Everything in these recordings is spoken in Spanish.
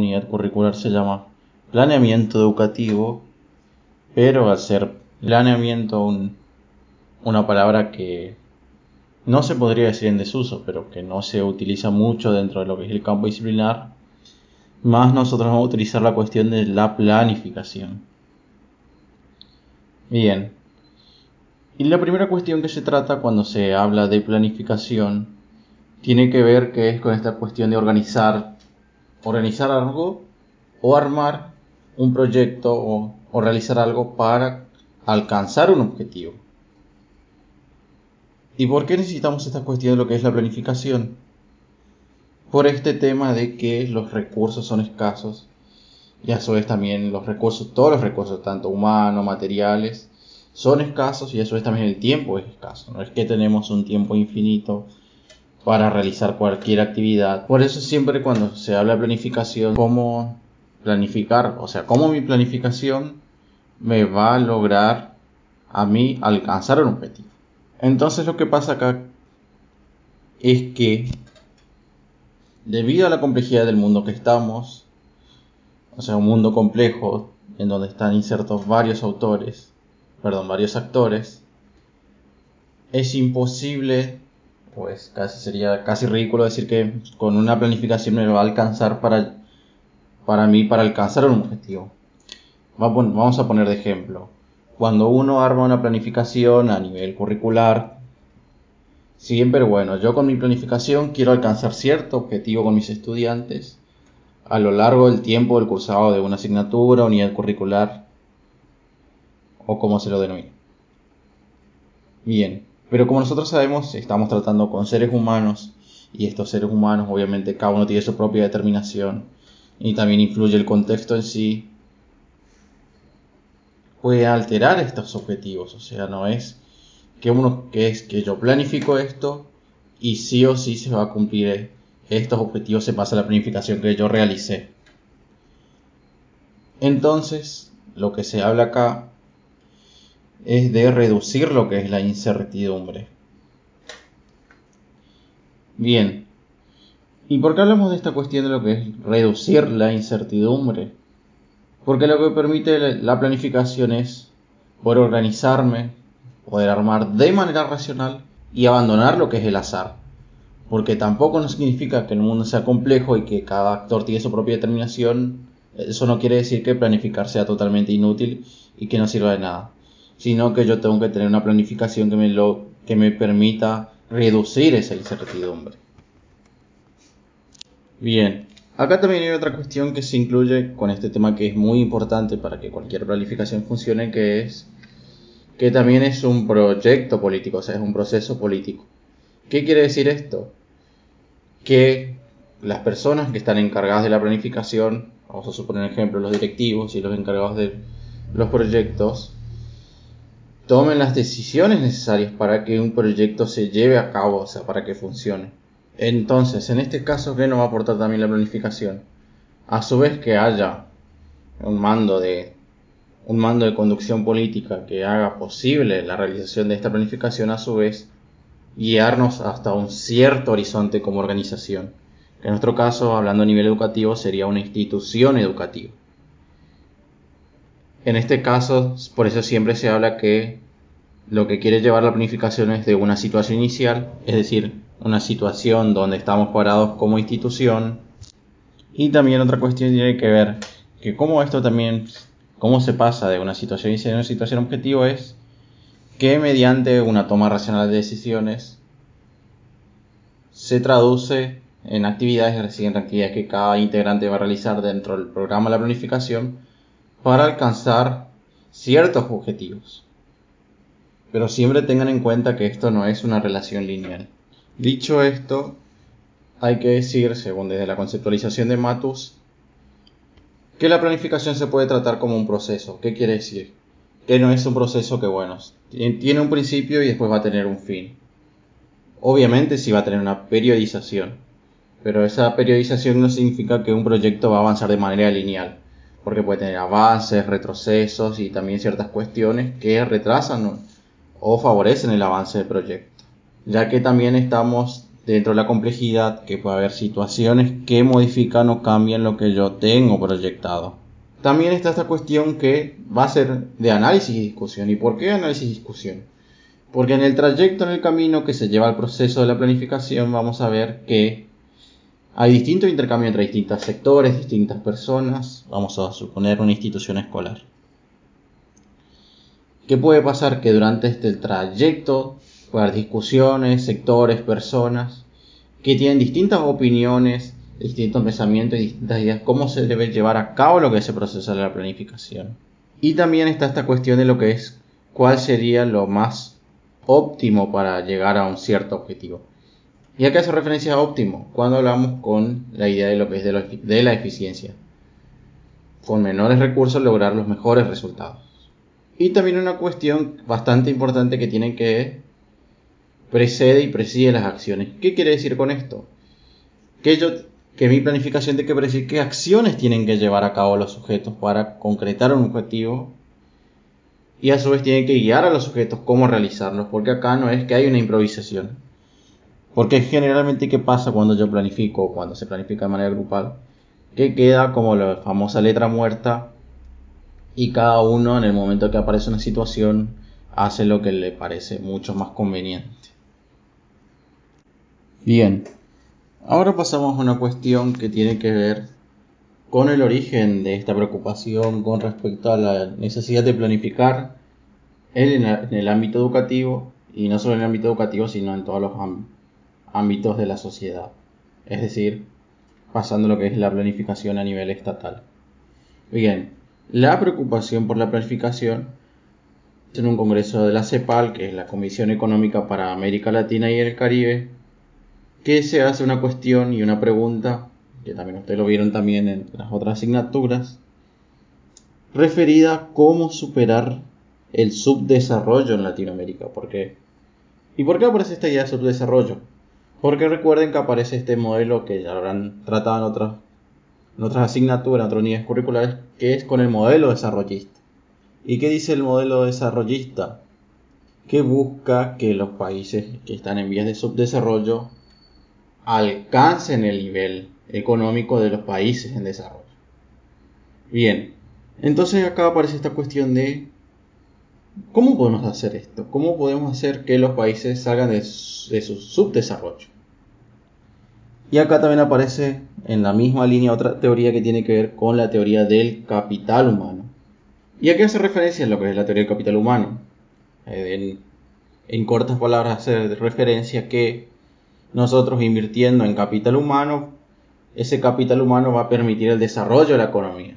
unidad curricular se llama planeamiento educativo, pero al ser planeamiento una palabra que no se podría decir en desuso, pero que no se utiliza mucho dentro de lo que es el campo disciplinar, más nosotros vamos a utilizar la cuestión de la planificación. Bien. Y la primera cuestión que se trata cuando se habla de planificación tiene que ver que es con esta cuestión de organizar, organizar algo o armar un proyecto o, realizar algo para alcanzar un objetivo. ¿Y por qué necesitamos esta cuestión de lo que es la planificación? Por este tema de que los recursos son escasos y a su vez también los recursos, todos los recursos, tanto humanos, materiales, son escasos y a su vez también el tiempo es escaso. No es que tenemos un tiempo infinito para realizar cualquier actividad. Por eso siempre cuando se habla de planificación, cómo planificar, o sea, cómo mi planificación me va a lograr a mí alcanzar un objetivo. Entonces lo que pasa acá es que debido a la complejidad del mundo que estamos, o sea, un mundo complejo en donde están insertos varios autores, perdón, varios actores, es imposible, pues casi sería casi ridículo decir que con una planificación me va a alcanzar para, para mí para alcanzar un objetivo. Vamos a poner de ejemplo cuando uno arma una planificación a nivel curricular, siempre bueno, yo con mi planificación quiero alcanzar cierto objetivo con mis estudiantes a lo largo del tiempo del cursado de una asignatura, unidad curricular o como se lo denomine. Bien, pero como nosotros sabemos, estamos tratando con seres humanos y estos seres humanos obviamente cada uno tiene su propia determinación y también influye el contexto en sí puede alterar estos objetivos. O sea, no es que uno que es que yo planifico esto y sí o sí se va a cumplir estos objetivos se pasa a la planificación que yo realicé. Entonces, lo que se habla acá es de reducir lo que es la incertidumbre. Bien, ¿y por qué hablamos de esta cuestión de lo que es reducir la incertidumbre? Porque lo que permite la planificación es poder organizarme, poder armar de manera racional y abandonar lo que es el azar. Porque tampoco no significa que el mundo sea complejo y que cada actor tiene su propia determinación. Eso no quiere decir que planificar sea totalmente inútil y que no sirva de nada. Sino que yo tengo que tener una planificación que me, lo, que me permita reducir esa incertidumbre. Bien, Acá también hay otra cuestión que se incluye con este tema que es muy importante para que cualquier planificación funcione, que es que también es un proyecto político, o sea, es un proceso político. ¿Qué quiere decir esto? Que las personas que están encargadas de la planificación, vamos a suponer ejemplo, los directivos y los encargados de los proyectos, tomen las decisiones necesarias para que un proyecto se lleve a cabo, o sea, para que funcione. Entonces, en este caso, ¿qué nos va a aportar también la planificación? A su vez que haya un mando de un mando de conducción política que haga posible la realización de esta planificación, a su vez guiarnos hasta un cierto horizonte como organización. En nuestro caso, hablando a nivel educativo, sería una institución educativa. En este caso, por eso siempre se habla que lo que quiere llevar la planificación es de una situación inicial, es decir, una situación donde estamos parados como institución. Y también otra cuestión tiene que ver que cómo esto también, cómo se pasa de una situación inicial a una situación objetivo es que mediante una toma racional de decisiones se traduce en actividades, es decir, en actividades que cada integrante va a realizar dentro del programa de la planificación para alcanzar ciertos objetivos. Pero siempre tengan en cuenta que esto no es una relación lineal. Dicho esto, hay que decir, según desde la conceptualización de Matus, que la planificación se puede tratar como un proceso. ¿Qué quiere decir? Que no es un proceso que, bueno, tiene un principio y después va a tener un fin. Obviamente sí va a tener una periodización, pero esa periodización no significa que un proyecto va a avanzar de manera lineal, porque puede tener avances, retrocesos y también ciertas cuestiones que retrasan o favorecen el avance del proyecto ya que también estamos dentro de la complejidad que puede haber situaciones que modifican o cambian lo que yo tengo proyectado. También está esta cuestión que va a ser de análisis y discusión. ¿Y por qué análisis y discusión? Porque en el trayecto, en el camino que se lleva al proceso de la planificación, vamos a ver que hay distintos intercambios entre distintos sectores, distintas personas, vamos a suponer una institución escolar. ¿Qué puede pasar? Que durante este trayecto puede discusiones, sectores, personas que tienen distintas opiniones, distintos pensamientos y distintas ideas, cómo se debe llevar a cabo lo que es el proceso de la planificación. Y también está esta cuestión de lo que es cuál sería lo más óptimo para llegar a un cierto objetivo. ¿Y a qué hace referencia a óptimo? Cuando hablamos con la idea de lo que es de, la eficiencia. Con menores recursos lograr los mejores resultados. Y también una cuestión bastante importante que tiene que precede y preside las acciones. ¿Qué quiere decir con esto? Que yo que mi planificación tiene que predecir qué acciones tienen que llevar a cabo los sujetos para concretar un objetivo y a su vez tienen que guiar a los sujetos cómo realizarlos, porque acá no es que hay una improvisación. Porque generalmente, ¿qué pasa cuando yo planifico cuando se planifica de manera grupal? Que queda como la famosa letra muerta y cada uno en el momento que aparece una situación hace lo que le parece mucho más conveniente. Bien, ahora pasamos a una cuestión que tiene que ver con el origen de esta preocupación con respecto a la necesidad de planificar en el ámbito educativo y no solo en el ámbito educativo sino en todos los ámbitos de la sociedad es decir pasando lo que es la planificación a nivel estatal bien la preocupación por la planificación en un congreso de la CEPAL que es la Comisión Económica para América Latina y el Caribe que se hace una cuestión y una pregunta que también ustedes lo vieron también en las otras asignaturas, referida a cómo superar el subdesarrollo en Latinoamérica. ¿Por qué? ¿Y por qué aparece esta idea de subdesarrollo? Porque recuerden que aparece este modelo que ya habrán tratado en otras, en otras asignaturas, en otras unidades curriculares, que es con el modelo desarrollista. ¿Y qué dice el modelo desarrollista? Que busca que los países que están en vías de subdesarrollo alcancen el nivel económico de los países en desarrollo. Bien, entonces acá aparece esta cuestión de cómo podemos hacer esto, cómo podemos hacer que los países salgan de, su subdesarrollo. Y acá también aparece en la misma línea otra teoría que tiene que ver con la teoría del capital humano. ¿Y a qué hace referencia en lo que es la teoría del capital humano? Eh, en, en cortas palabras hace referencia que nosotros invirtiendo en capital humano ese capital humano va a permitir el desarrollo de la economía.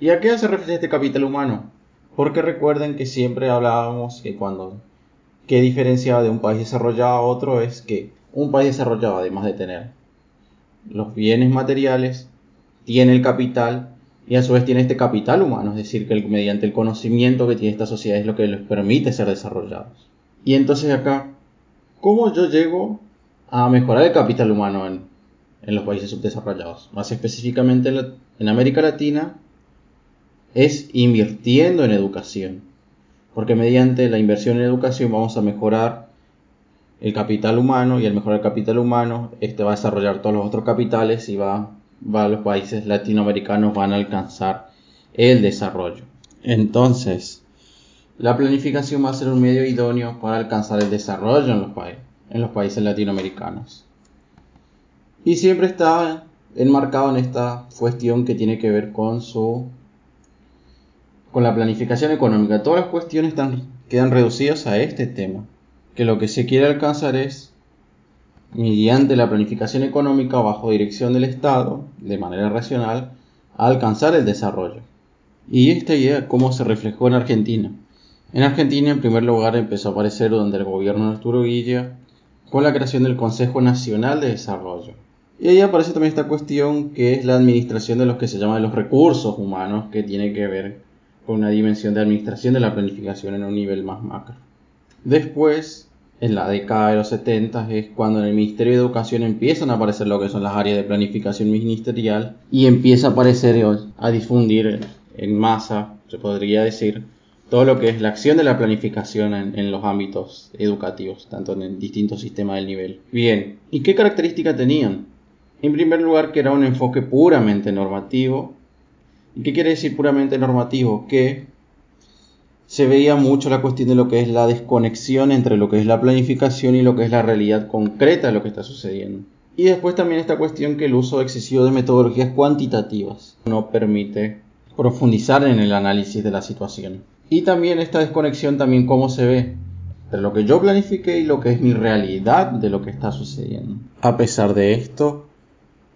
¿Y a qué hace referencia este capital humano? Porque recuerden que siempre hablábamos que cuando que diferenciaba de un país desarrollado a otro es que un país desarrollado, además de tener los bienes materiales, tiene el capital y a su vez tiene este capital humano, es decir, que mediante el conocimiento que tiene esta sociedad es lo que les permite ser desarrollados. Y entonces acá, ¿cómo yo llego a mejorar el capital humano en, en los países subdesarrollados, más específicamente en América Latina, es invirtiendo en educación. Porque mediante la inversión en educación vamos a mejorar el capital humano y al mejorar el capital humano, este va a desarrollar todos los otros capitales y va, va los países latinoamericanos van a alcanzar el desarrollo. Entonces, la planificación va a ser un medio idóneo para alcanzar el desarrollo en los, en los países latinoamericanos. Y siempre está enmarcado en esta cuestión que tiene que ver con su con la planificación económica. Todas las cuestiones quedan reducidas a este tema, que lo que se quiere alcanzar es mediante la planificación económica bajo dirección del Estado, de manera racional, alcanzar el desarrollo. Y esta idea cómo se reflejó en Argentina. En Argentina, en primer lugar, empezó a aparecer donde el gobierno de Arturo Guilla con la creación del Consejo Nacional de Desarrollo, y ahí aparece también esta cuestión que es la administración de los que se llaman los recursos humanos, que tiene que ver con una dimensión de administración de la planificación en un nivel más macro. Después, en la década de los 70 es cuando en el Ministerio de Educación empiezan a aparecer lo que son las áreas de planificación ministerial y empieza a aparecer a difundir en masa, se podría decir, todo lo que es la acción de la planificación en, los ámbitos educativos, tanto en el distinto sistema del nivel. Bien, ¿y qué característica tenían? En primer lugar, que era un enfoque puramente normativo. ¿Y qué quiere decir puramente normativo? Que se veía mucho la cuestión de lo que es la desconexión entre lo que es la planificación y lo que es la realidad concreta de lo que está sucediendo. Y después también esta cuestión que el uso excesivo de metodologías cuantitativas no permite profundizar en el análisis de la situación. Y también esta desconexión también cómo se ve entre lo que yo planifiqué y lo que es mi realidad de lo que está sucediendo. A pesar de esto,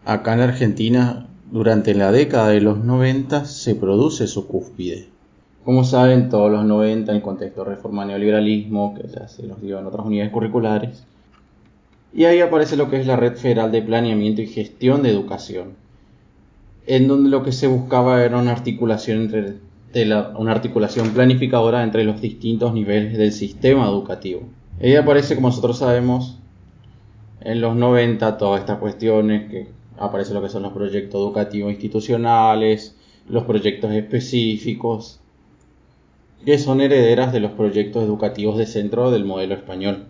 acá en Argentina durante la década de los 90 se produce su cúspide. Como saben, todos los 90 en el contexto de reforma neoliberalismo, que ya se los dio en otras unidades curriculares. Y ahí aparece lo que es la Red Federal de Planeamiento y Gestión de Educación, en donde lo que se buscaba era una articulación entre una articulación planificadora entre los distintos niveles del sistema educativo. Ahí aparece, como nosotros sabemos, en los 90 todas estas cuestiones que aparece lo que son los proyectos educativos institucionales, los proyectos específicos, que son herederas de los proyectos educativos de centro del modelo español.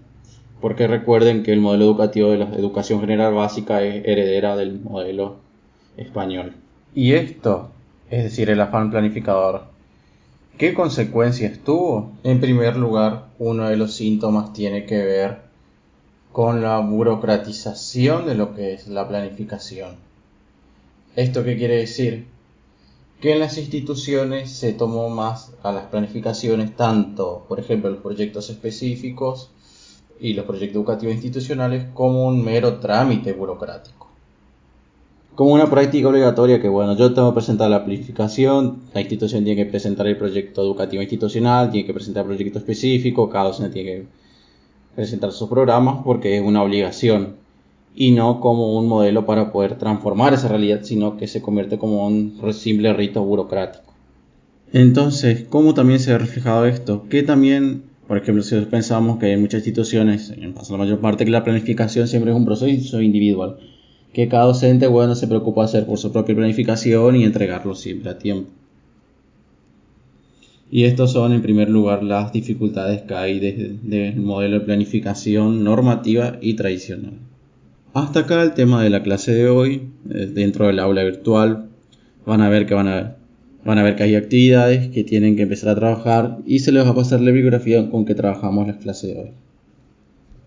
Porque recuerden que el modelo educativo de la educación general básica es heredera del modelo español. Y esto, es decir, el afán planificador, ¿qué consecuencias tuvo? En primer lugar, uno de los síntomas tiene que ver con la burocratización de lo que es la planificación. ¿Esto qué quiere decir? que en las instituciones se tomó más a las planificaciones, tanto, por ejemplo, los proyectos específicos y los proyectos educativos institucionales, como un mero trámite burocrático. Como una práctica obligatoria que, bueno, yo tengo que presentar la planificación, la institución tiene que presentar el proyecto educativo institucional, tiene que presentar el proyecto específico, cada docente tiene que presentar sus programas porque es una obligación y no como un modelo para poder transformar esa realidad, sino que se convierte como un simple rito burocrático. Entonces, ¿cómo también se ha reflejado esto? Que también, por ejemplo, si pensamos que en muchas instituciones, en la mayor parte, que la planificación siempre es un proceso individual, que cada docente, bueno, se preocupa hacer por su propia planificación y entregarlo siempre a tiempo. Y estos son, en primer lugar, las dificultades que hay del modelo de planificación normativa y tradicional. Hasta acá el tema de la clase de hoy, eh, dentro del aula virtual. Van a ver que van a, van a ver que hay actividades que tienen que empezar a trabajar y se les va a pasar la bibliografía con que trabajamos la clase de hoy.